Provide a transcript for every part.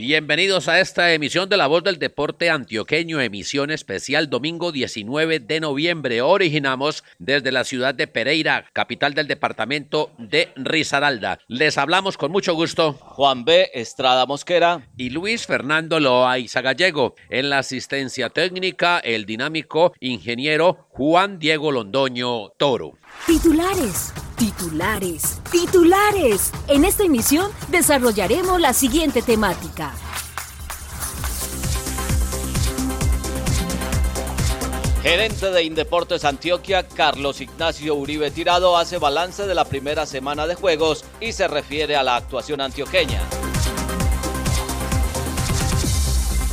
Bienvenidos a esta emisión de La Voz del Deporte Antioqueño, emisión especial domingo 19 de noviembre. Originamos desde la ciudad de Pereira, capital del departamento de Risaralda. Les hablamos con mucho gusto. Juan B. Estrada Mosquera. Y Luis Fernando Loaiza Gallego. En la asistencia técnica, el dinámico ingeniero Juan Diego Londoño Toro. Titulares, titulares, titulares. En esta emisión desarrollaremos la siguiente temática. Gerente de Indeportes Antioquia, Carlos Ignacio Uribe Tirado, hace balance de la primera semana de juegos y se refiere a la actuación antioqueña.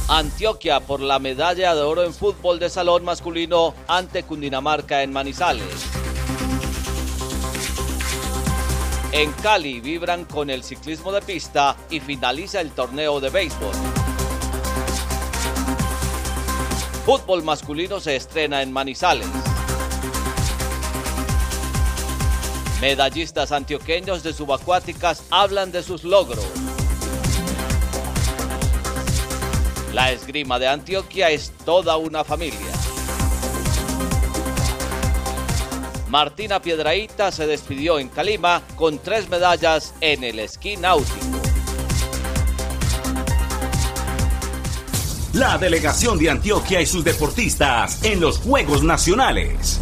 Antioquia por la medalla de oro en fútbol de salón masculino ante Cundinamarca en Manizales. En Cali vibran con el ciclismo de pista y finaliza el torneo de béisbol. Fútbol masculino se estrena en Manizales. Medallistas antioqueños de subacuáticas hablan de sus logros. La esgrima de Antioquia es toda una familia. Martina Piedraíta se despidió en Calima con tres medallas en el esquí náutico. La delegación de Antioquia y sus deportistas en los Juegos Nacionales.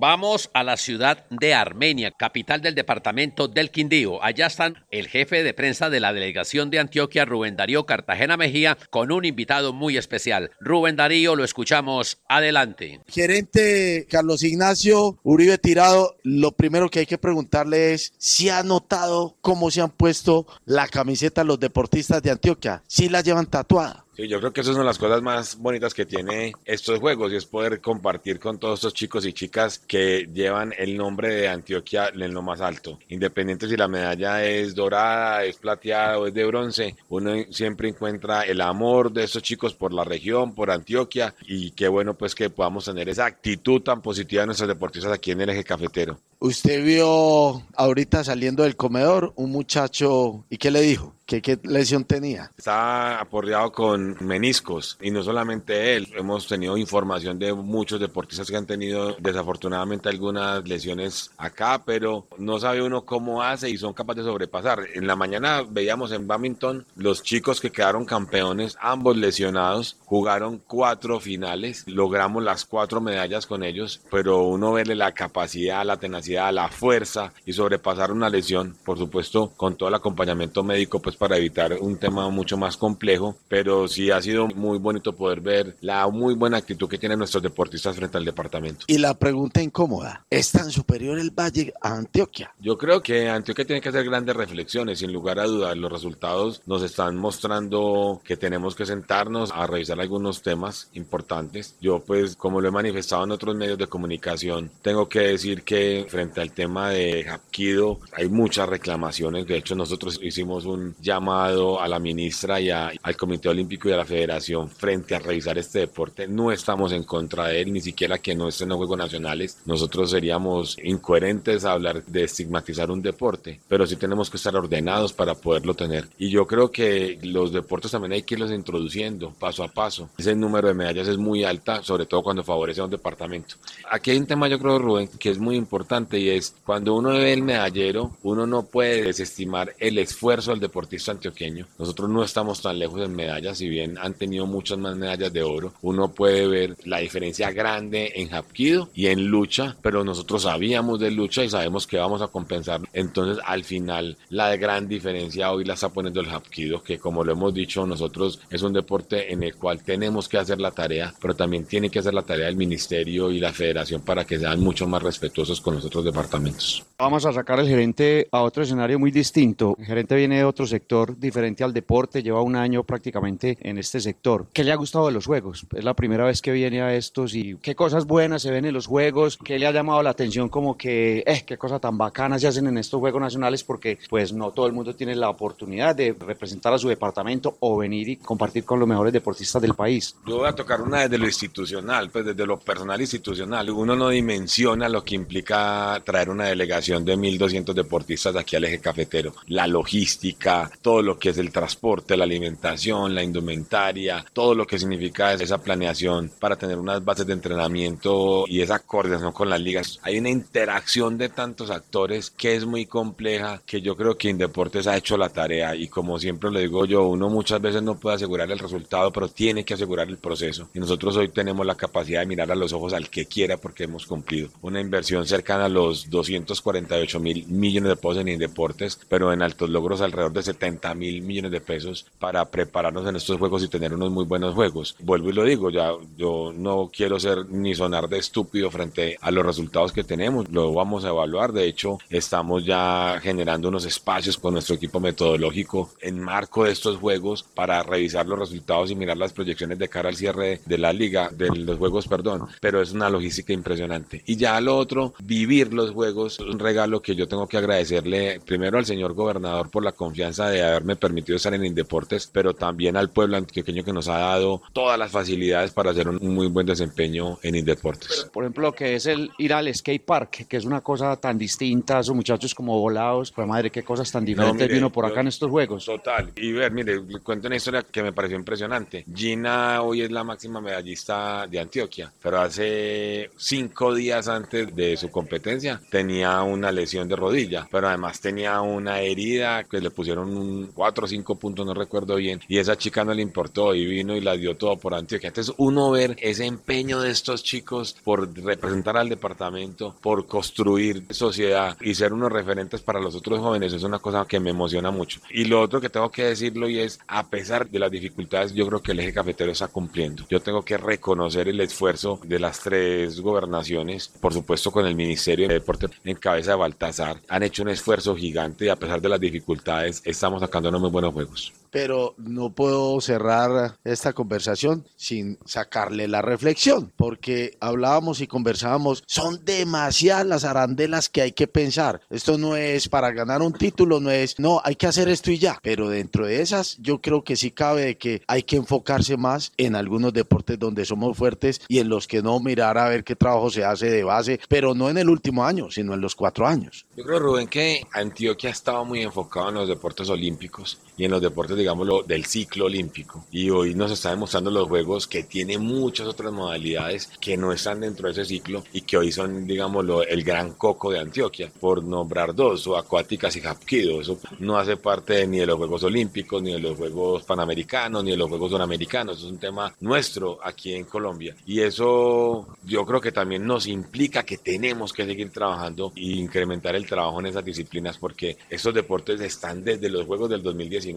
Vamos a la ciudad de Armenia, capital del departamento del Quindío. Allá están el jefe de prensa de la delegación de Antioquia, Rubén Darío Cartagena Mejía, con un invitado muy especial. Rubén Darío, lo escuchamos. Adelante. Gerente Carlos Ignacio Uribe Tirado, lo primero que hay que preguntarle es si ha notado cómo se han puesto la camiseta los deportistas de Antioquia. Si la llevan tatuada. Sí, yo creo que esas son las cosas más bonitas que tiene estos juegos y es poder compartir con todos estos chicos y chicas que llevan el nombre de Antioquia en lo más alto. Independiente si la medalla es dorada, es plateada o es de bronce, uno siempre encuentra el amor de estos chicos por la región, por Antioquia y qué bueno pues que podamos tener esa actitud tan positiva de nuestros deportistas aquí en el eje cafetero. Usted vio ahorita saliendo del comedor un muchacho y qué le dijo? ¿Qué, lesión tenía? Está aporreado con meniscos y no solamente él. Hemos tenido información de muchos deportistas que han tenido desafortunadamente algunas lesiones acá, pero no sabe uno cómo hace y son capaces de sobrepasar. En la mañana veíamos en badminton los chicos que quedaron campeones, ambos lesionados, jugaron cuatro finales, logramos las cuatro medallas con ellos, pero uno verle la capacidad, la tenacidad, la fuerza y sobrepasar una lesión, por supuesto, con todo el acompañamiento médico, pues para evitar un tema mucho más complejo, pero sí ha sido muy bonito poder ver la muy buena actitud que tienen nuestros deportistas frente al departamento. Y la pregunta incómoda, ¿es tan superior el Valle a Antioquia? Yo creo que Antioquia tiene que hacer grandes reflexiones, sin lugar a dudas. Los resultados nos están mostrando que tenemos que sentarnos a revisar algunos temas importantes. Yo pues, como lo he manifestado en otros medios de comunicación, tengo que decir que frente al tema de Hapkido hay muchas reclamaciones. De hecho, nosotros hicimos un llamado a la ministra y al Comité Olímpico y a la Federación frente a revisar este deporte. No estamos en contra de él, ni siquiera que no estén en los Juegos Nacionales. Nosotros seríamos incoherentes a hablar de estigmatizar un deporte, pero sí tenemos que estar ordenados para poderlo tener. Y yo creo que los deportes también hay que irlos introduciendo paso a paso. Ese número de medallas es muy alta, sobre todo cuando favorece a un departamento. Aquí hay un tema, yo creo, Rubén, que es muy importante y es cuando uno ve el medallero, uno no puede desestimar el esfuerzo del deportista antioqueño. Nosotros no estamos tan lejos en medallas, si bien han tenido muchas más medallas de oro. Uno puede ver la diferencia grande en Hapkido y en lucha, pero nosotros sabíamos de lucha y sabemos que vamos a compensar. Entonces, al final, la gran diferencia hoy la está poniendo el Hapkido, que como lo hemos dicho, nosotros es un deporte en el cual tenemos que hacer la tarea, pero también tiene que hacer la tarea el ministerio y la federación para que sean mucho más respetuosos con los otros departamentos. Vamos a sacar al gerente a otro escenario muy distinto. El gerente viene de otro sector sector diferente al deporte, lleva un año prácticamente en este sector. ¿Qué le ha gustado de los juegos? Es la primera vez que viene a estos y qué cosas buenas se ven en los juegos, qué le ha llamado la atención como que, eh, qué cosas tan bacanas se hacen en estos juegos nacionales porque pues no todo el mundo tiene la oportunidad de representar a su departamento o venir y compartir con los mejores deportistas del país. Yo voy a tocar una desde lo institucional, pues desde lo personal institucional. Uno no dimensiona lo que implica traer una delegación de 1.200 deportistas aquí al eje cafetero. La logística, todo lo que es el transporte, la alimentación, la indumentaria, todo lo que significa esa planeación para tener unas bases de entrenamiento y esa coordinación con las ligas. Hay una interacción de tantos actores que es muy compleja, que yo creo que Indeportes ha hecho la tarea y como siempre le digo yo, uno muchas veces no puede asegurar el resultado, pero tiene que asegurar el proceso. Y nosotros hoy tenemos la capacidad de mirar a los ojos al que quiera porque hemos cumplido una inversión cercana a los 248 mil millones de pesos en Indeportes, pero en altos logros alrededor de 70 mil millones de pesos para prepararnos en estos juegos y tener unos muy buenos juegos. Vuelvo y lo digo, ya yo no quiero ser ni sonar de estúpido frente a los resultados que tenemos, lo vamos a evaluar, de hecho estamos ya generando unos espacios con nuestro equipo metodológico en marco de estos juegos para revisar los resultados y mirar las proyecciones de cara al cierre de la liga, de los juegos, perdón, pero es una logística impresionante. Y ya lo otro, vivir los juegos, un regalo que yo tengo que agradecerle primero al señor gobernador por la confianza de haberme permitido estar en Indeportes, pero también al pueblo antioqueño que nos ha dado todas las facilidades para hacer un muy buen desempeño en Indeportes. por ejemplo, que es el ir al skate park, que es una cosa tan distinta, esos muchachos como volados, pues madre, qué cosas tan diferentes vino por acá en estos juegos. Total. Y ver, mire, cuento una historia que me pareció impresionante. Gina hoy es la máxima medallista de Antioquia, pero hace cinco días antes de su competencia tenía una lesión de rodilla, pero además tenía una herida que le pusieron cuatro o cinco puntos, no recuerdo bien, y esa chica no le importó y vino y la dio todo por Antioquia. Entonces uno ver ese empeño de estos chicos por representar al departamento, por construir sociedad y ser unos referentes para los otros jóvenes es una cosa que me emociona mucho. Y lo otro que tengo que decirlo y es, a pesar de las dificultades, yo creo que el eje cafetero está cumpliendo. Yo tengo que reconocer el esfuerzo de las tres gobernaciones, por supuesto con el Ministerio de Deporte en cabeza de Baltasar, han hecho un esfuerzo gigante y a pesar de las dificultades estamos sacando unos muy buenos juegos pero no puedo cerrar esta conversación sin sacarle la reflexión, porque hablábamos y conversábamos, son demasiadas las arandelas que hay que pensar. Esto no es para ganar un título, no es, no, hay que hacer esto y ya, pero dentro de esas yo creo que sí cabe que hay que enfocarse más en algunos deportes donde somos fuertes y en los que no mirar a ver qué trabajo se hace de base, pero no en el último año, sino en los cuatro años. Yo creo, Rubén, que Antioquia estaba muy enfocado en los deportes olímpicos y en los deportes digámoslo, del ciclo olímpico. Y hoy nos está demostrando los Juegos que tiene muchas otras modalidades que no están dentro de ese ciclo y que hoy son, digámoslo, el gran coco de Antioquia, por nombrar dos, o acuáticas y hapkido. Eso no hace parte ni de los Juegos Olímpicos, ni de los Juegos Panamericanos, ni de los Juegos Suramericanos. Es un tema nuestro aquí en Colombia. Y eso yo creo que también nos implica que tenemos que seguir trabajando e incrementar el trabajo en esas disciplinas porque estos deportes están desde los Juegos del 2019.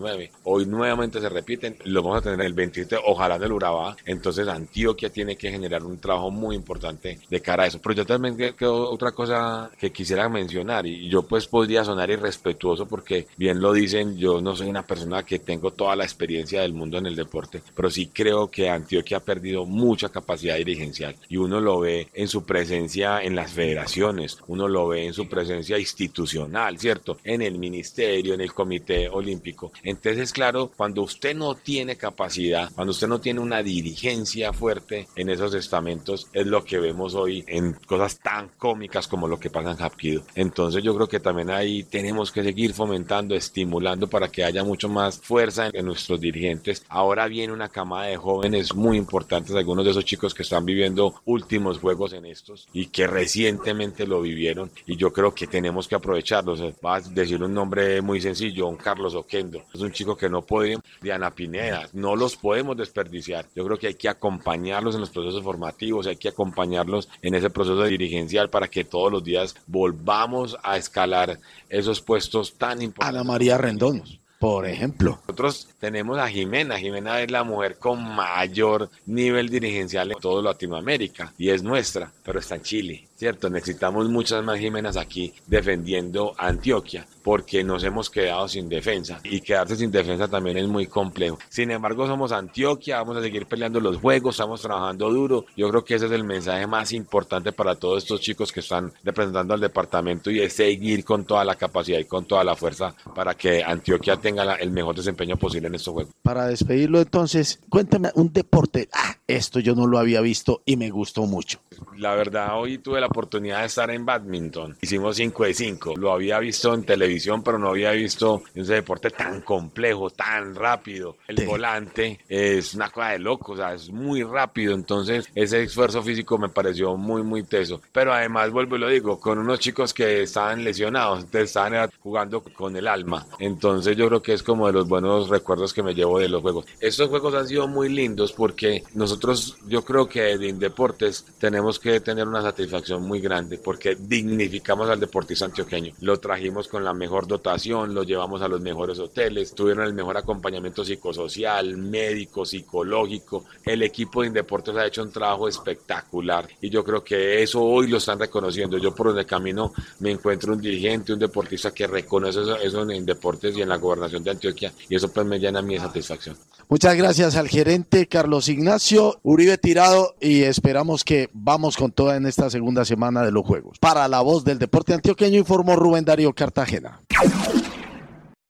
Hoy nuevamente se repiten, lo vamos a tener el 27, ojalá en el Urabá. Entonces Antioquia tiene que generar un trabajo muy importante de cara a eso. Pero yo también creo otra cosa que quisiera mencionar y yo pues podría sonar irrespetuoso porque bien lo dicen, yo no soy una persona que tengo toda la experiencia del mundo en el deporte, pero sí creo que Antioquia ha perdido mucha capacidad dirigencial y uno lo ve en su presencia en las federaciones, uno lo ve en su presencia institucional, ¿cierto? En el ministerio, en el comité olímpico. Entonces, claro, cuando usted no tiene capacidad, cuando usted no tiene una dirigencia fuerte en esos estamentos, es lo que vemos hoy en cosas tan cómicas como lo que pasa en Hapkido. Entonces yo creo que también ahí tenemos que seguir fomentando, estimulando para que haya mucho más fuerza en, nuestros dirigentes. Ahora viene una camada de jóvenes muy importantes, algunos de esos chicos que están viviendo últimos juegos en estos y que recientemente lo vivieron y yo creo que tenemos que aprovecharlos. Va a decir un nombre muy sencillo, un Carlos Oquendo. Es un chico que no puede Diana Pineda, no los podemos desperdiciar. Yo creo que hay que acompañarlos en los procesos formativos, hay que acompañarlos en ese proceso dirigencial para que todos los días volvamos a escalar esos puestos tan importantes. Ana María Rendón. Por ejemplo. Nosotros tenemos a Jimena. Jimena es la mujer con mayor nivel dirigencial en toda Latinoamérica y es nuestra, pero está en Chile ¿cierto? Necesitamos muchas más Jimenas aquí defendiendo Antioquia porque nos hemos quedado sin defensa y quedarse sin defensa también es muy complejo. Sin embargo, somos Antioquia, vamos a seguir peleando los juegos, estamos trabajando duro. Yo creo que ese es el mensaje más importante para todos estos chicos que están representando al departamento y es seguir con toda la capacidad y con toda la fuerza para que Antioquia tenga el mejor desempeño posible en estos juegos. Para despedirlo entonces, cuéntame un deporte. Ah, esto yo no lo había visto y me gustó mucho. La verdad, hoy tuve la oportunidad de estar en badminton. Hicimos 5 de 5. Lo había visto en televisión, pero no había visto ese deporte tan complejo, tan rápido. El volante es una cosa de loco, o sea, es muy rápido. Entonces, ese esfuerzo físico me pareció muy, muy teso. Pero además, vuelvo y lo digo, con unos chicos que estaban lesionados, estaban jugando con el alma. Entonces, yo creo que es como de los buenos recuerdos que me llevo de los juegos. Estos juegos han sido muy lindos porque nosotros, yo creo que en deportes tenemos que tener una satisfacción muy grande porque dignificamos al deportista antioqueño. Lo trajimos con la mejor dotación, lo llevamos a los mejores hoteles, tuvieron el mejor acompañamiento psicosocial, médico, psicológico. El equipo de Indeportes ha hecho un trabajo espectacular y yo creo que eso hoy lo están reconociendo. Yo por el camino me encuentro un dirigente, un deportista que reconoce eso, en Indeportes y en la gobernación de Antioquia y eso pues me llena mi satisfacción. Muchas gracias al gerente Carlos Ignacio Uribe Tirado y esperamos que vamos con toda en esta segunda semana de los Juegos. Para la voz del deporte antioqueño informó Rubén Darío Cartagena.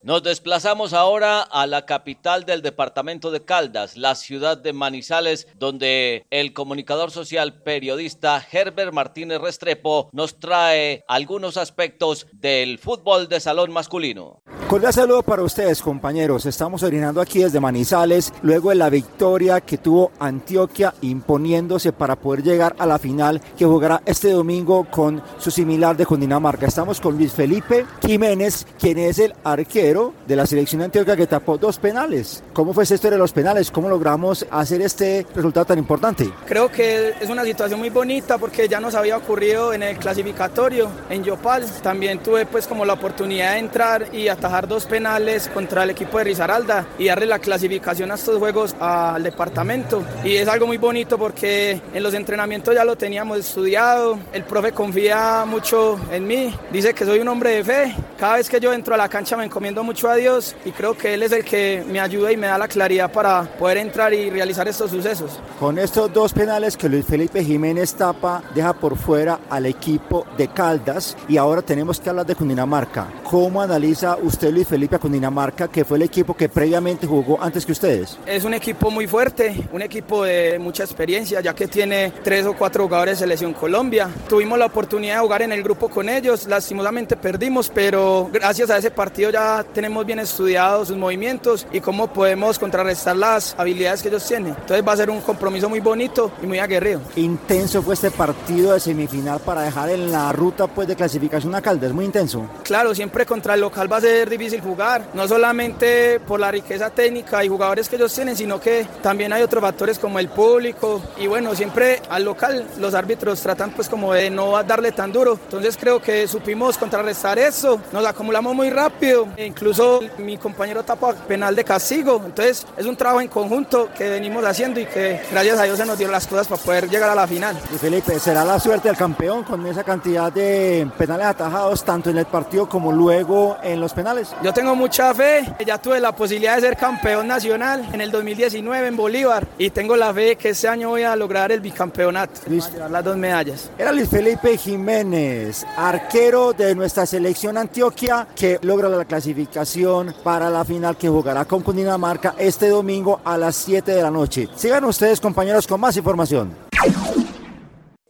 Nos desplazamos ahora a la capital del departamento de Caldas, la ciudad de Manizales, donde el comunicador social periodista Herbert Martínez Restrepo nos trae algunos aspectos del fútbol de salón masculino. Cordial saludo para ustedes, compañeros. Estamos orinando aquí desde Manizales, luego de la victoria que tuvo Antioquia imponiéndose para poder llegar a la final que jugará este domingo con su similar de Cundinamarca. Estamos con Luis Felipe Jiménez, quien es el arquero de la selección de Antioquia que tapó dos penales. ¿Cómo fue esta historia de los penales? ¿Cómo logramos hacer este resultado tan importante? Creo que es una situación muy bonita porque ya nos había ocurrido en el clasificatorio en Yopal. También tuve pues como la oportunidad de entrar y atajar dos penales contra el equipo de Risaralda y darle la clasificación a estos juegos al departamento. Y es algo muy bonito porque en los entrenamientos ya lo teníamos estudiado. El profe confía mucho en mí. Dice que soy un hombre de fe. Cada vez que yo entro a la cancha me encomiendo mucho a Dios y creo que Él es el que me ayuda y me da la claridad para poder entrar y realizar estos sucesos. Con estos dos penales que Luis Felipe Jiménez tapa, deja por fuera al equipo de Caldas y ahora tenemos que hablar de Cundinamarca. ¿Cómo analiza usted Luis Felipe a Cundinamarca, que fue el equipo que previamente jugó antes que ustedes? Es un equipo muy fuerte, un equipo de mucha experiencia, ya que tiene tres o cuatro jugadores de selección Colombia. Tuvimos la oportunidad de jugar en el grupo con ellos, lastimosamente perdimos, pero gracias a ese partido ya tenemos bien estudiados sus movimientos y cómo podemos contrarrestar las habilidades que ellos tienen. Entonces va a ser un compromiso muy bonito y muy aguerrido. Intenso fue este partido de semifinal para dejar en la ruta pues de clasificación a Caldas, muy intenso. Claro, siempre contra el local va a ser difícil jugar, no solamente por la riqueza técnica y jugadores que ellos tienen, sino que también hay otros factores como el público y bueno, siempre al local los árbitros tratan pues como de no darle tan duro. Entonces creo que supimos contrarrestar eso, nos acumulamos muy rápido, incluso mi compañero tapa penal de castigo. Entonces es un trabajo en conjunto que venimos haciendo y que gracias a Dios se nos dieron las cosas para poder llegar a la final. Y Felipe, ¿será la suerte del campeón con esa cantidad de penales atajados tanto en el partido como luego en los penales? Yo tengo mucha fe, ya tuve la posibilidad de ser campeón nacional en el 2019 en Bolívar y tengo la fe que este año voy a lograr el bicampeonato, Luis, las dos medallas. Era Luis Felipe Jiménez, arquero de nuestra selección Antioquia que logra la clasificación para la final que jugará con Cundinamarca este domingo a las 7 de la noche. Sigan ustedes compañeros con más información.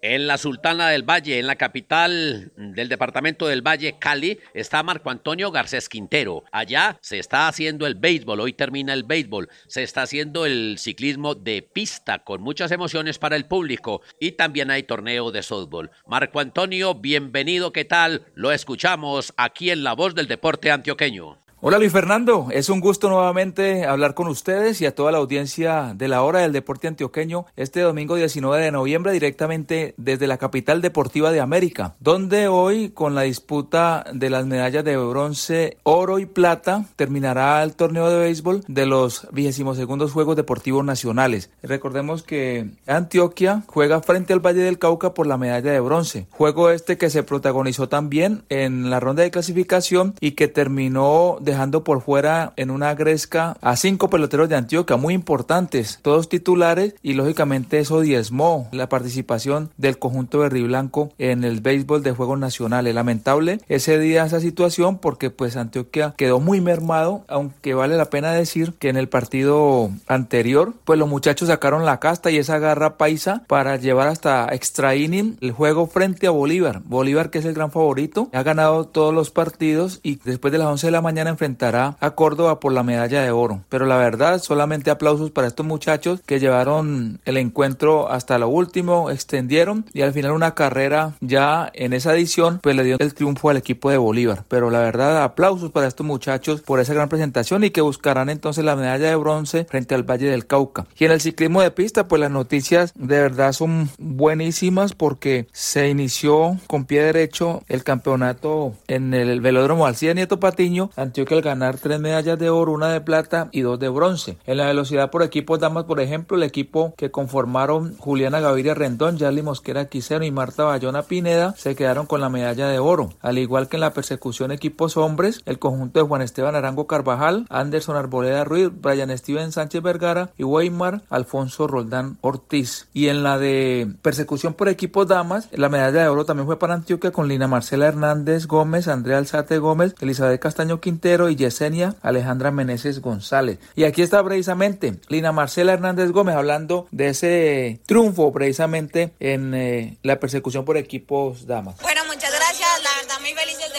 En la Sultana del Valle, en la capital del departamento del Valle, Cali, está Marco Antonio Garcés Quintero. Allá se está haciendo el béisbol, hoy termina el béisbol, se está haciendo el ciclismo de pista con muchas emociones para el público y también hay torneo de softball. Marco Antonio, bienvenido, ¿qué tal? Lo escuchamos aquí en La Voz del Deporte Antioqueño. Hola Luis Fernando, es un gusto nuevamente hablar con ustedes y a toda la audiencia de la hora del deporte antioqueño este domingo 19 de noviembre directamente desde la capital deportiva de América, donde hoy con la disputa de las medallas de bronce, oro y plata terminará el torneo de béisbol de los 22 segundos Juegos Deportivos Nacionales. Recordemos que Antioquia juega frente al Valle del Cauca por la medalla de bronce, juego este que se protagonizó también en la ronda de clasificación y que terminó de dejando por fuera en una gresca a cinco peloteros de Antioquia muy importantes, todos titulares y lógicamente eso diezmó la participación del conjunto verde blanco en el béisbol de Juegos Nacionales. Lamentable ese día esa situación porque pues Antioquia quedó muy mermado, aunque vale la pena decir que en el partido anterior pues los muchachos sacaron la casta y esa garra paisa para llevar hasta extra inning el juego frente a Bolívar. Bolívar que es el gran favorito, ha ganado todos los partidos y después de las 11 de la mañana enfrentará a Córdoba por la medalla de oro. Pero la verdad, solamente aplausos para estos muchachos que llevaron el encuentro hasta lo último, extendieron y al final una carrera ya en esa edición pues le dio el triunfo al equipo de Bolívar. Pero la verdad, aplausos para estos muchachos por esa gran presentación y que buscarán entonces la medalla de bronce frente al Valle del Cauca. Y en el ciclismo de pista, pues las noticias de verdad son buenísimas porque se inició con pie derecho el campeonato en el velódromo Alcide Nieto Patiño, Antioquia al ganar tres medallas de oro, una de plata y dos de bronce. En la velocidad por equipos damas, por ejemplo, el equipo que conformaron Juliana Gaviria Rendón, Yarly Mosquera Quisero y Marta Bayona Pineda se quedaron con la medalla de oro. Al igual que en la persecución equipos hombres, el conjunto de Juan Esteban Arango Carvajal, Anderson Arboleda Ruiz, Brian Steven Sánchez Vergara y Weimar Alfonso Roldán Ortiz. Y en la de persecución por equipos damas, la medalla de oro también fue para Antioquia con Lina Marcela Hernández Gómez, Andrea Alzate Gómez, Elizabeth Castaño Quintero, y Yesenia Alejandra Meneses González. Y aquí está precisamente Lina Marcela Hernández Gómez hablando de ese triunfo precisamente en eh, la persecución por equipos damas. Bueno, muchas gracias. La verdad, muy felices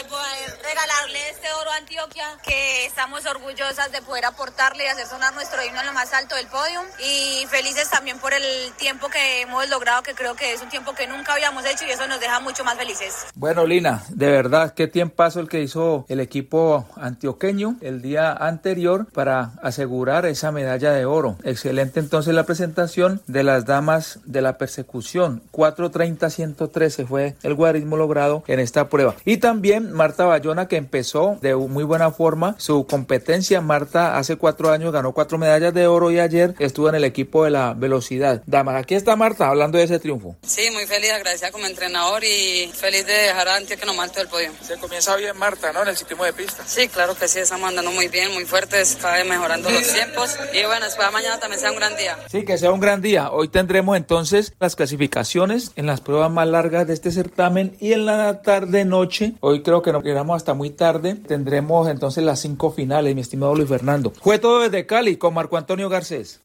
Antioquia, que estamos orgullosas de poder aportarle y hacer sonar nuestro himno en lo más alto del podio. Y felices también por el tiempo que hemos logrado, que creo que es un tiempo que nunca habíamos hecho y eso nos deja mucho más felices. Bueno, Lina, de verdad, qué tiempazo el que hizo el equipo antioquia el día anterior para asegurar esa medalla de oro. Excelente entonces la presentación de las damas de la persecución. 4.30-113 fue el guarismo logrado en esta prueba. Y también Marta Bayona que empezó de muy buena forma su competencia. Marta hace cuatro años ganó cuatro medallas de oro y ayer estuvo en el equipo de la velocidad. Damas, aquí está Marta hablando de ese triunfo. Sí, muy feliz, agradecida como entrenador y feliz de dejar a Antioquia lo alto del podio. Se comienza bien Marta, ¿no? En el ciclismo de pista. Sí, claro que sí, estamos andando muy bien, muy fuertes, cada vez mejorando los tiempos. Y bueno, espero mañana también sea un gran día. Sí, que sea un gran día. Hoy tendremos entonces las clasificaciones en las pruebas más largas de este certamen y en la tarde-noche, hoy creo que nos quedamos hasta muy tarde, tendremos entonces las cinco finales, mi estimado Luis Fernando. Fue todo desde Cali con Marco Antonio Garcés.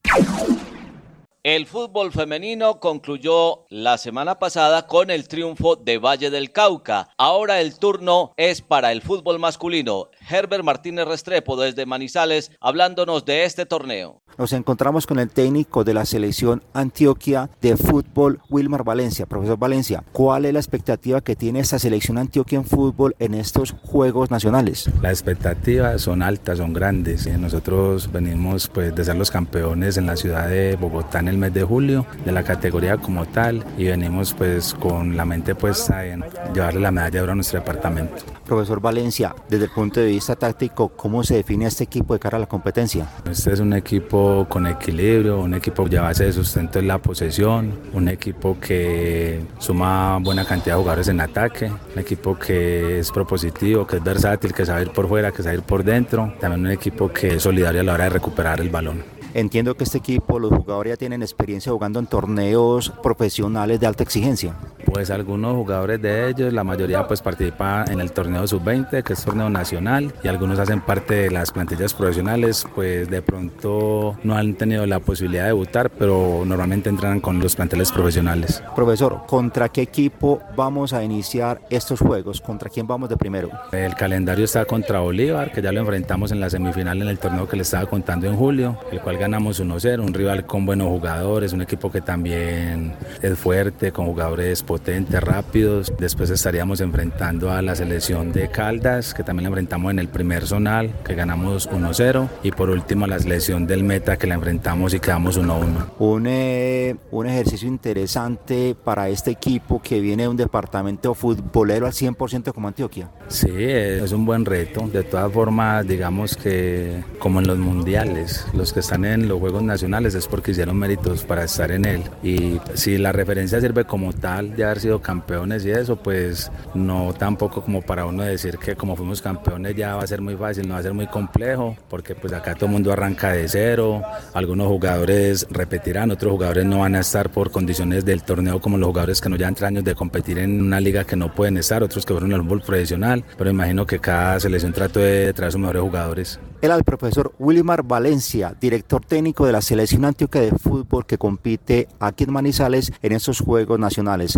El fútbol femenino concluyó la semana pasada con el triunfo de Valle del Cauca. Ahora el turno es para el fútbol masculino. Herbert Martínez Restrepo desde Manizales hablándonos de este torneo. Nos encontramos con el técnico de la selección Antioquia de fútbol, Wilmar Valencia. Profesor Valencia, ¿cuál es la expectativa que tiene esta selección Antioquia en fútbol en estos Juegos Nacionales? Las expectativas son altas, son grandes. Nosotros venimos pues, de ser los campeones en la ciudad de Bogotá en el mes de julio, de la categoría como tal, y venimos pues con la mente puesta en llevarle la medalla de oro a nuestro departamento. Profesor Valencia, desde el punto de vista táctico, ¿cómo se define este equipo de cara a la competencia? Este es un equipo con equilibrio, un equipo a base de sustento en la posesión, un equipo que suma buena cantidad de jugadores en ataque, un equipo que es propositivo, que es versátil, que sabe ir por fuera, que sabe ir por dentro, también un equipo que es solidario a la hora de recuperar el balón. Entiendo que este equipo, los jugadores ya tienen experiencia jugando en torneos profesionales de alta exigencia. Pues algunos jugadores de ellos, la mayoría pues participa en el torneo sub-20, que es torneo nacional, y algunos hacen parte de las plantillas profesionales, pues de pronto no han tenido la posibilidad de debutar, pero normalmente entran con los planteles profesionales. Profesor, ¿contra qué equipo vamos a iniciar estos juegos? ¿Contra quién vamos de primero? El calendario está contra Bolívar, que ya lo enfrentamos en la semifinal en el torneo que le estaba contando en julio, el cual ganamos 1-0, un rival con buenos jugadores, un equipo que también es fuerte, con jugadores potentes, rápidos. Después estaríamos enfrentando a la selección de Caldas, que también la enfrentamos en el primer zonal, que ganamos 1-0. Y por último la selección del Meta, que la enfrentamos y quedamos 1-1. Un, eh, un ejercicio interesante para este equipo que viene de un departamento futbolero al 100% como Antioquia. Sí, es un buen reto. De todas formas, digamos que como en los mundiales, los que están en los Juegos Nacionales es porque hicieron méritos para estar en él. Y si la referencia sirve como tal de haber sido campeones y eso, pues no tampoco como para uno decir que como fuimos campeones ya va a ser muy fácil, no va a ser muy complejo, porque pues acá todo el mundo arranca de cero, algunos jugadores repetirán, otros jugadores no van a estar por condiciones del torneo como los jugadores que no llevan tres años de competir en una liga que no pueden estar, otros que fueron al fútbol profesional, pero imagino que cada selección trató de traer sus mejores jugadores. Era el profesor Wilmar Valencia, director técnico de la selección antioquia de fútbol que compite aquí en Manizales en estos Juegos Nacionales.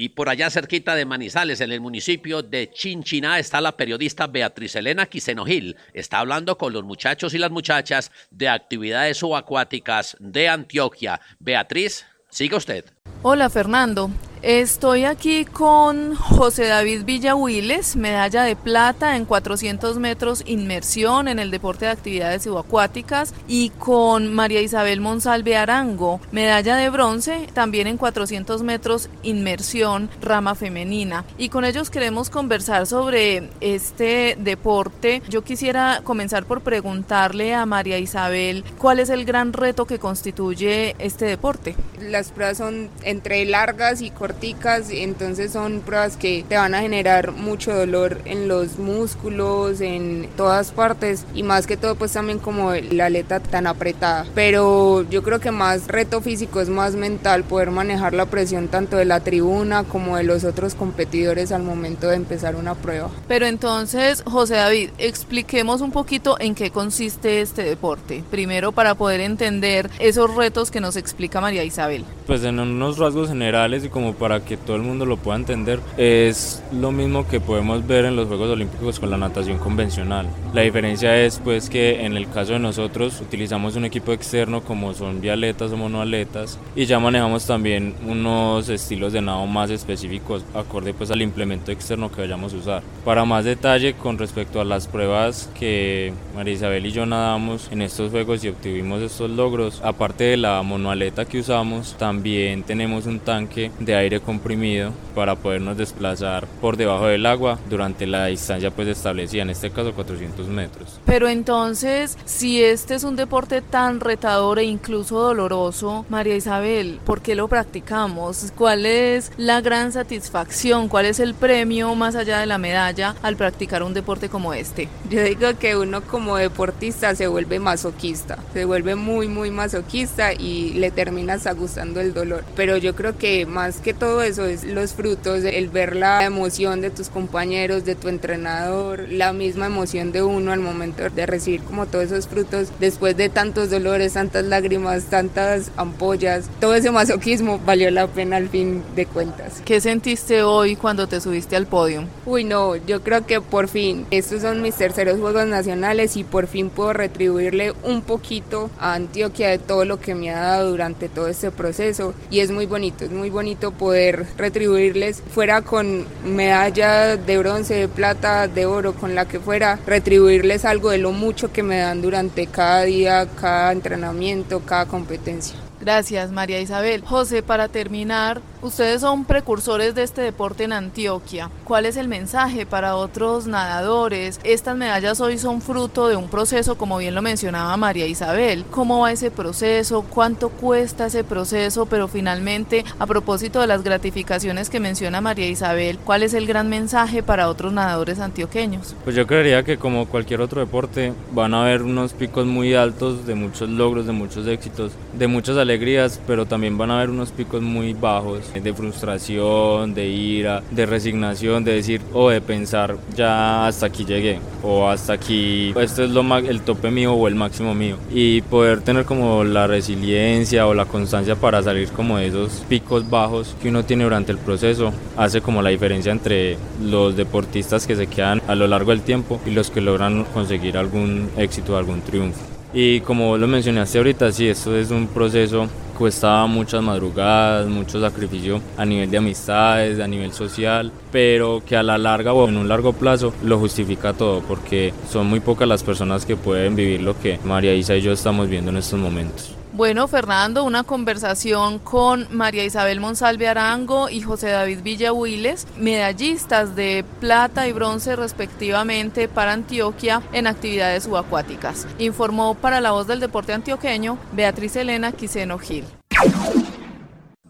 Y por allá cerquita de Manizales, en el municipio de Chinchiná, está la periodista Beatriz Elena Quisenogil. Está hablando con los muchachos y las muchachas de actividades subacuáticas de Antioquia. Beatriz, siga usted. Hola Fernando, Estoy aquí con José David Villahuiles, medalla de plata en 400 metros inmersión en el deporte de actividades subacuáticas y con María Isabel Monsalve Arango, medalla de bronce también en 400 metros inmersión rama femenina. Y con ellos queremos conversar sobre este deporte. Yo quisiera comenzar por preguntarle a María Isabel cuál es el gran reto que constituye este deporte. Las pruebas son entre largas y cortas entonces son pruebas que te van a generar mucho dolor en los músculos, en todas partes y más que todo pues también como la aleta tan apretada. Pero yo creo que más reto físico es más mental poder manejar la presión tanto de la tribuna como de los otros competidores al momento de empezar una prueba. Pero entonces, José David, expliquemos un poquito en qué consiste este deporte. Primero para poder entender esos retos que nos explica María Isabel. Pues en unos rasgos generales y como para que todo el mundo lo pueda entender, es lo mismo que podemos ver en los Juegos Olímpicos con la natación convencional. La diferencia es pues que en el caso de nosotros utilizamos un equipo externo como son vialetas o monoaletas y ya manejamos también unos estilos de nado más específicos acorde pues al implemento externo que vayamos a usar. Para más detalle con respecto a las pruebas que María Isabel y yo nadamos en estos juegos y obtuvimos estos logros, aparte de la monoaleta que usamos, también tenemos un tanque de aire comprimido para podernos desplazar por debajo del agua durante la distancia pues establecida, en este caso 400 metros. Pero entonces, si este es un deporte tan retador e incluso doloroso, María Isabel, ¿por qué lo practicamos? ¿Cuál es la gran satisfacción? ¿Cuál es el premio más allá de la medalla al practicar un deporte como este? Yo digo que uno como deportista se vuelve masoquista, se vuelve muy muy masoquista y le terminas gustando el dolor. Pero yo creo que más que todo eso es los frutos, el ver la emoción de tus compañeros, de tu entrenador, la misma emoción de uno al momento de recibir como todos esos frutos después de tantos dolores, tantas lágrimas, tantas ampollas, todo ese masoquismo valió la pena al fin de cuentas. ¿Qué sentiste hoy cuando te subiste al podio? Uy, no, yo creo que por fin, estos son mis terceros Juegos Nacionales y por fin puedo retribuirle un poquito a Antioquia de todo lo que me ha dado durante todo este proceso y es muy bonito, es muy bonito poder retribuirles, fuera con medalla de bronce, de plata, de oro, con la que fuera, retribuirles algo de lo mucho que me dan durante cada día, cada entrenamiento, cada competencia. Gracias, María Isabel. José, para terminar, ustedes son precursores de este deporte en Antioquia. ¿Cuál es el mensaje para otros nadadores? Estas medallas hoy son fruto de un proceso, como bien lo mencionaba María Isabel. ¿Cómo va ese proceso? ¿Cuánto cuesta ese proceso? Pero finalmente, a propósito de las gratificaciones que menciona María Isabel, ¿cuál es el gran mensaje para otros nadadores antioqueños? Pues yo creería que como cualquier otro deporte, van a haber unos picos muy altos de muchos logros, de muchos éxitos, de muchas alegrías, pero también van a haber unos picos muy bajos de frustración, de ira, de resignación, de decir o de pensar ya hasta aquí llegué o hasta aquí esto es lo el tope mío o el máximo mío y poder tener como la resiliencia o la constancia para salir como de esos picos bajos que uno tiene durante el proceso hace como la diferencia entre los deportistas que se quedan a lo largo del tiempo y los que logran conseguir algún éxito, algún triunfo. Y como lo mencionaste ahorita, sí, esto es un proceso cuesta muchas madrugadas, mucho sacrificio a nivel de amistades, a nivel social, pero que a la larga o en un largo plazo lo justifica todo, porque son muy pocas las personas que pueden vivir lo que María Isa y yo estamos viendo en estos momentos. Bueno, Fernando, una conversación con María Isabel Monsalve Arango y José David Villahuiles, medallistas de plata y bronce respectivamente para Antioquia en actividades subacuáticas. Informó para la voz del deporte antioqueño Beatriz Elena Quiseno Gil.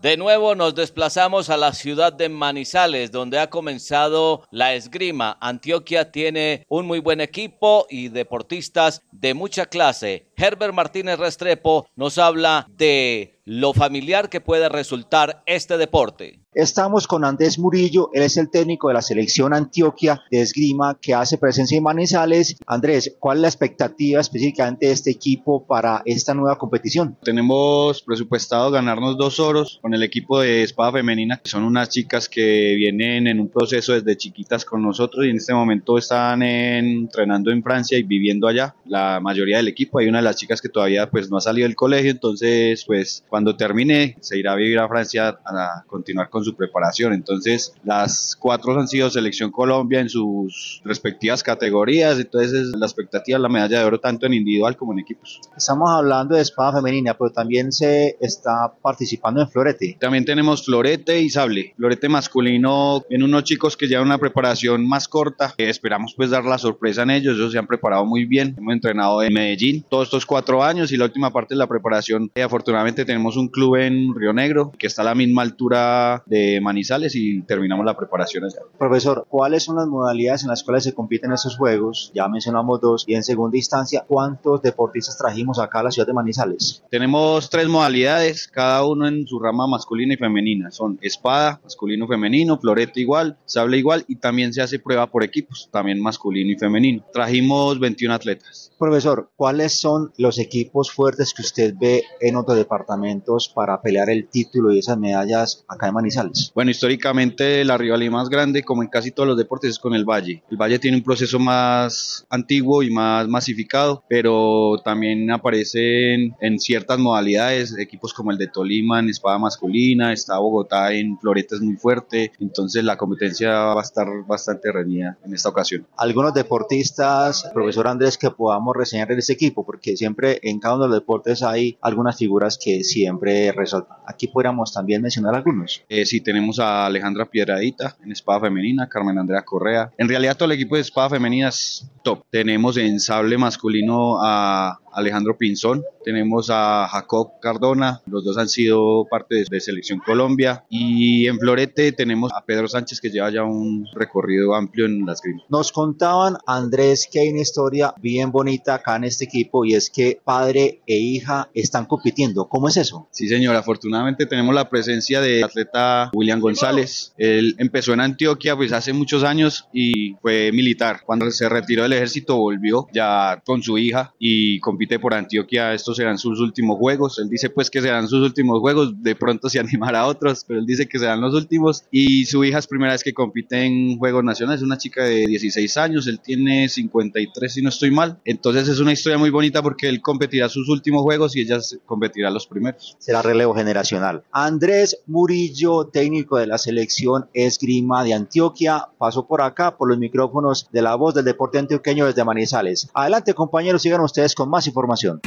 De nuevo nos desplazamos a la ciudad de Manizales, donde ha comenzado la esgrima. Antioquia tiene un muy buen equipo y deportistas de mucha clase. Herbert Martínez Restrepo nos habla de lo familiar que puede resultar este deporte. Estamos con Andrés Murillo, él es el técnico de la selección Antioquia de esgrima que hace presencia en Manizales. Andrés, ¿cuál es la expectativa específicamente de este equipo para esta nueva competición? Tenemos presupuestado ganarnos dos oros con el equipo de espada femenina, que son unas chicas que vienen en un proceso desde chiquitas con nosotros y en este momento están entrenando en Francia y viviendo allá. La mayoría del equipo, hay una de las chicas que todavía pues no ha salido del colegio, entonces pues cuando termine se irá a vivir a Francia a continuar con su preparación. Entonces, las cuatro han sido selección Colombia en sus respectivas categorías. Entonces, la expectativa es la medalla de oro tanto en individual como en equipos. Estamos hablando de espada femenina, pero también se está participando en florete. También tenemos florete y sable. Florete masculino en unos chicos que llevan una preparación más corta. esperamos pues dar la sorpresa en ellos. Ellos se han preparado muy bien. Hemos entrenado en Medellín todos estos cuatro años y la última parte de la preparación. Eh, afortunadamente tenemos un club en Río Negro que está a la misma altura de Manizales y terminamos la preparación allá. Profesor, ¿cuáles son las modalidades en las cuales se compiten estos juegos? Ya mencionamos dos. Y en segunda instancia, ¿cuántos deportistas trajimos acá a la ciudad de Manizales? Tenemos tres modalidades, cada uno en su rama masculina y femenina. Son espada, masculino, femenino, florete igual, sable igual y también se hace prueba por equipos, también masculino y femenino. Trajimos 21 atletas. Profesor, ¿cuáles son los equipos fuertes que usted ve en otros departamentos para pelear el título y esas medallas acá en Manizales? Bueno, históricamente la rivalidad más grande, como en casi todos los deportes, es con el Valle. El Valle tiene un proceso más antiguo y más masificado, pero también aparecen en ciertas modalidades, equipos como el de Tolima en espada masculina, está Bogotá en floretes muy fuerte, entonces la competencia va a estar bastante reñida en esta ocasión. Algunos deportistas, profesor Andrés, que podamos reseñar en este equipo, porque siempre en cada uno de los deportes hay algunas figuras que siempre resaltan. Aquí podríamos también mencionar algunos. Eh, sí, tenemos a Alejandra Piedradita en espada femenina, Carmen Andrea Correa. En realidad todo el equipo de espada femenina es top. Tenemos en sable masculino a Alejandro Pinzón, tenemos a Jacob Cardona, los dos han sido parte de, Selección Colombia y en Florete tenemos a Pedro Sánchez que lleva ya un recorrido amplio en las grimas. Nos contaban Andrés que hay una historia bien bonita acá en este equipo y es que padre e hija están compitiendo. ¿Cómo es eso? Sí señor, afortunadamente tenemos la presencia de atleta William González. Él empezó en Antioquia pues hace muchos años y fue militar. Cuando se retiró del ejército volvió ya con su hija y compitió por Antioquia, estos serán sus últimos juegos. Él dice pues que serán sus últimos juegos, de pronto se animará a otros, pero él dice que serán los últimos. Y su hija es primera vez que compite en Juegos Nacionales, es una chica de 16 años, él tiene 53 si no estoy mal. Entonces es una historia muy bonita porque él competirá sus últimos juegos y ella competirá los primeros. Será relevo generacional. Andrés Murillo, técnico de la selección esgrima de Antioquia, pasó por acá por los micrófonos de la voz del deporte antioqueño desde Manizales. Adelante compañeros, sigan ustedes con más información.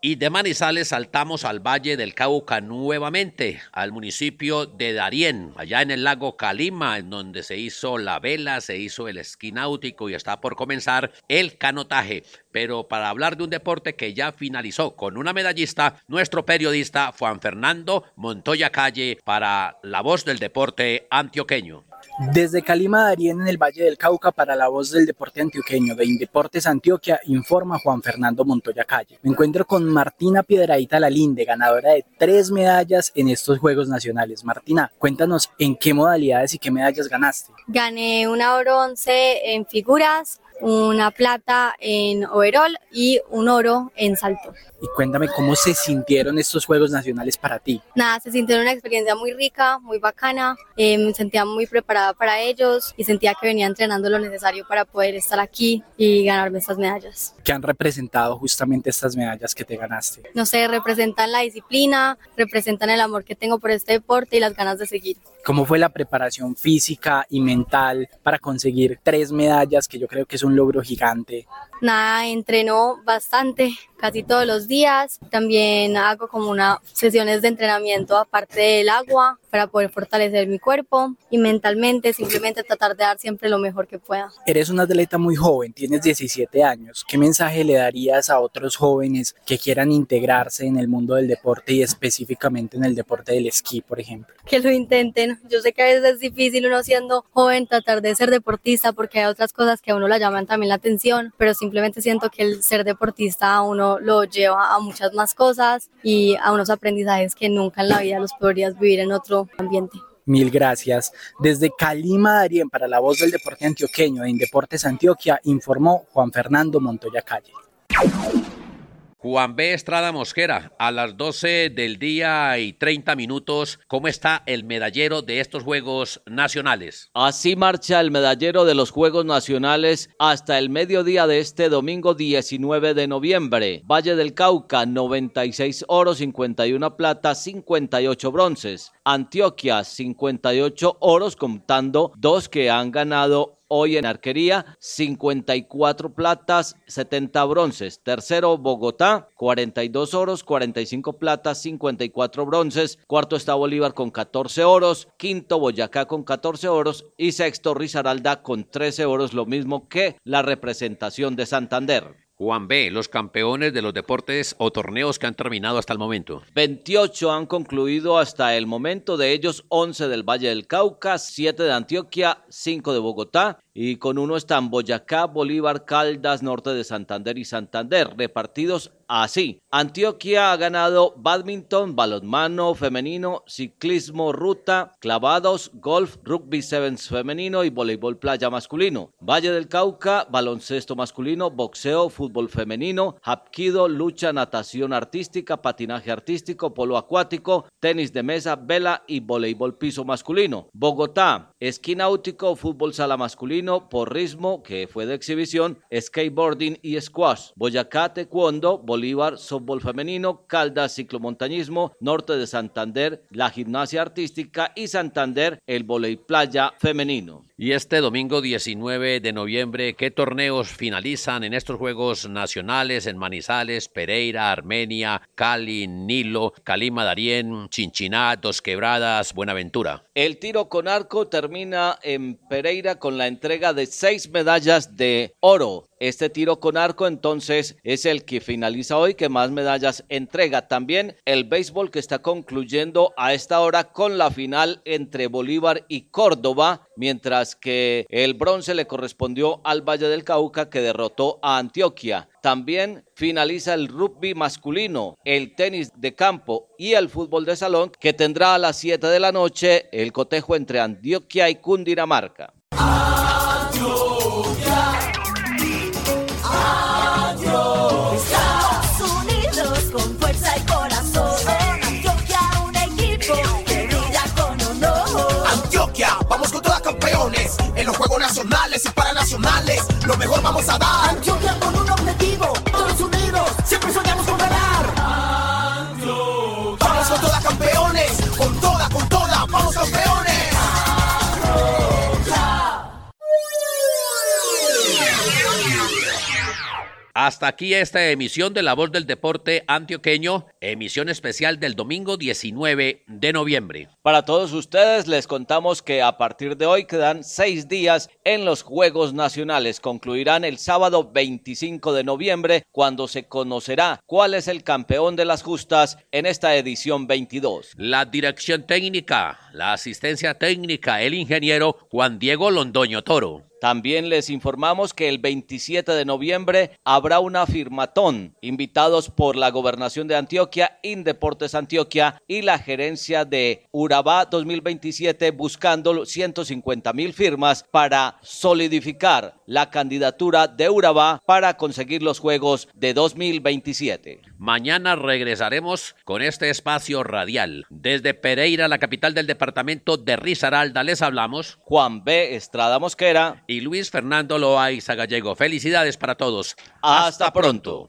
Y de Manizales saltamos al Valle del Cauca nuevamente, al municipio de Darién, allá en el lago Calima, en donde se hizo la vela, se hizo el esquí náutico y está por comenzar el canotaje. Pero para hablar de un deporte que ya finalizó con una medallista, nuestro periodista Juan Fernando Montoya Calle para La Voz del Deporte Antioqueño. Desde Calima Darien en el Valle del Cauca para la voz del deporte antioqueño de Indeportes Antioquia, informa Juan Fernando Montoya Calle. Me encuentro con Martina Piedraíta Lalinde, ganadora de tres medallas en estos Juegos Nacionales. Martina, cuéntanos en qué modalidades y qué medallas ganaste. Gané una bronce en figuras, una plata en overall y un oro en salto. Y cuéntame cómo se sintieron estos Juegos Nacionales para ti. Nada, se sintieron una experiencia muy rica, muy bacana, eh, me sentía muy preparada para ellos y sentía que venía entrenando lo necesario para poder estar aquí y ganarme estas medallas. ¿Qué han representado justamente estas medallas que te ganaste? No sé, representan la disciplina, representan el amor que tengo por este deporte y las ganas de seguir. ¿Cómo fue la preparación física y mental para conseguir tres medallas, que yo creo que es un logro gigante? Nada, entreno bastante, casi todos los días. También hago como unas sesiones de entrenamiento aparte del agua para poder fortalecer mi cuerpo y mentalmente simplemente tratar de dar siempre lo mejor que pueda. Eres una atleta muy joven, tienes 17 años. ¿Qué mensaje le darías a otros jóvenes que quieran integrarse en el mundo del deporte y específicamente en el deporte del esquí, por ejemplo? Que lo intenten. Yo sé que a veces es difícil uno siendo joven tratar de ser deportista porque hay otras cosas que a uno le llaman también la atención, pero simplemente siento que el ser deportista a uno lo lleva a muchas más cosas y a unos aprendizajes que nunca en la vida los podrías vivir en otro ambiente. Mil gracias. Desde Calima Darien para la voz del deporte antioqueño de Indeportes Antioquia informó Juan Fernando Montoya Calle. Juan B. Estrada Mosquera, a las 12 del día y 30 minutos, ¿cómo está el medallero de estos Juegos Nacionales? Así marcha el medallero de los Juegos Nacionales hasta el mediodía de este domingo 19 de noviembre. Valle del Cauca, 96 oros, 51 plata, 58 bronces. Antioquia, 58 oros, contando dos que han ganado Hoy en arquería, 54 platas, 70 bronces. Tercero, Bogotá, 42 oros, 45 platas, 54 bronces. Cuarto está Bolívar con 14 oros. Quinto, Boyacá con 14 oros. Y sexto, Risaralda con 13 oros, lo mismo que la representación de Santander. Juan B., los campeones de los deportes o torneos que han terminado hasta el momento. 28 han concluido hasta el momento, de ellos 11 del Valle del Cauca, 7 de Antioquia, 5 de Bogotá y con uno están Boyacá, Bolívar, Caldas, Norte de Santander y Santander, repartidos así. Antioquia ha ganado badminton, balonmano femenino, ciclismo, ruta, clavados, golf, rugby sevens femenino y voleibol playa masculino. Valle del Cauca, baloncesto masculino, boxeo, fútbol femenino, hapkido, lucha, natación artística, patinaje artístico, polo acuático, tenis de mesa, vela y voleibol piso masculino. Bogotá, esquí náutico, fútbol sala masculino, porrismo, que fue de exhibición, skateboarding y squash. Boyacá, taekwondo, Bolívar, softball femenino, Caldas, ciclomontañismo, norte de Santander, la gimnasia artística y Santander, el volei playa femenino. Y este domingo 19 de noviembre, ¿qué torneos finalizan en estos Juegos Nacionales en Manizales, Pereira, Armenia, Cali, Nilo, Calima, Darién, Chinchiná, Dos Quebradas, Buenaventura? El tiro con arco termina en Pereira con la entrega de seis medallas de oro este tiro con arco entonces es el que finaliza hoy, que más medallas entrega. También el béisbol que está concluyendo a esta hora con la final entre Bolívar y Córdoba, mientras que el bronce le correspondió al Valle del Cauca que derrotó a Antioquia. También finaliza el rugby masculino, el tenis de campo y el fútbol de salón que tendrá a las 7 de la noche el cotejo entre Antioquia y Cundinamarca. en Lo mejor vamos a dar. Hasta aquí esta emisión de La Voz del Deporte Antioqueño, emisión especial del domingo 19 de noviembre. Para todos ustedes les contamos que a partir de hoy quedan seis días en los Juegos Nacionales. Concluirán el sábado 25 de noviembre cuando se conocerá cuál es el campeón de las justas en esta edición 22. La dirección técnica, la asistencia técnica, el ingeniero Juan Diego Londoño Toro. También les informamos que el 27 de noviembre habrá una firmatón, invitados por la Gobernación de Antioquia, Indeportes Antioquia y la gerencia de Urabá 2027 buscando 150 mil firmas para solidificar la candidatura de Urabá para conseguir los Juegos de 2027. Mañana regresaremos con este espacio radial. Desde Pereira, la capital del departamento de Risaralda, les hablamos Juan B. Estrada Mosquera y Luis Fernando Loaiza Gallego. Felicidades para todos. Hasta pronto.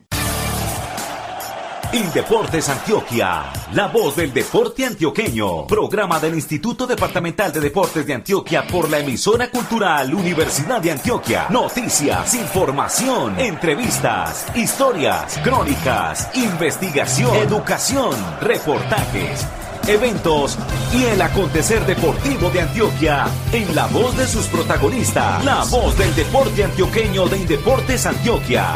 Indeportes Antioquia, la voz del deporte antioqueño. Programa del Instituto Departamental de Deportes de Antioquia por la emisora cultural Universidad de Antioquia. Noticias, información, entrevistas, historias, crónicas, investigación, educación, reportajes eventos y el acontecer deportivo de Antioquia en la voz de sus protagonistas. La voz del deporte antioqueño de Indeportes Antioquia.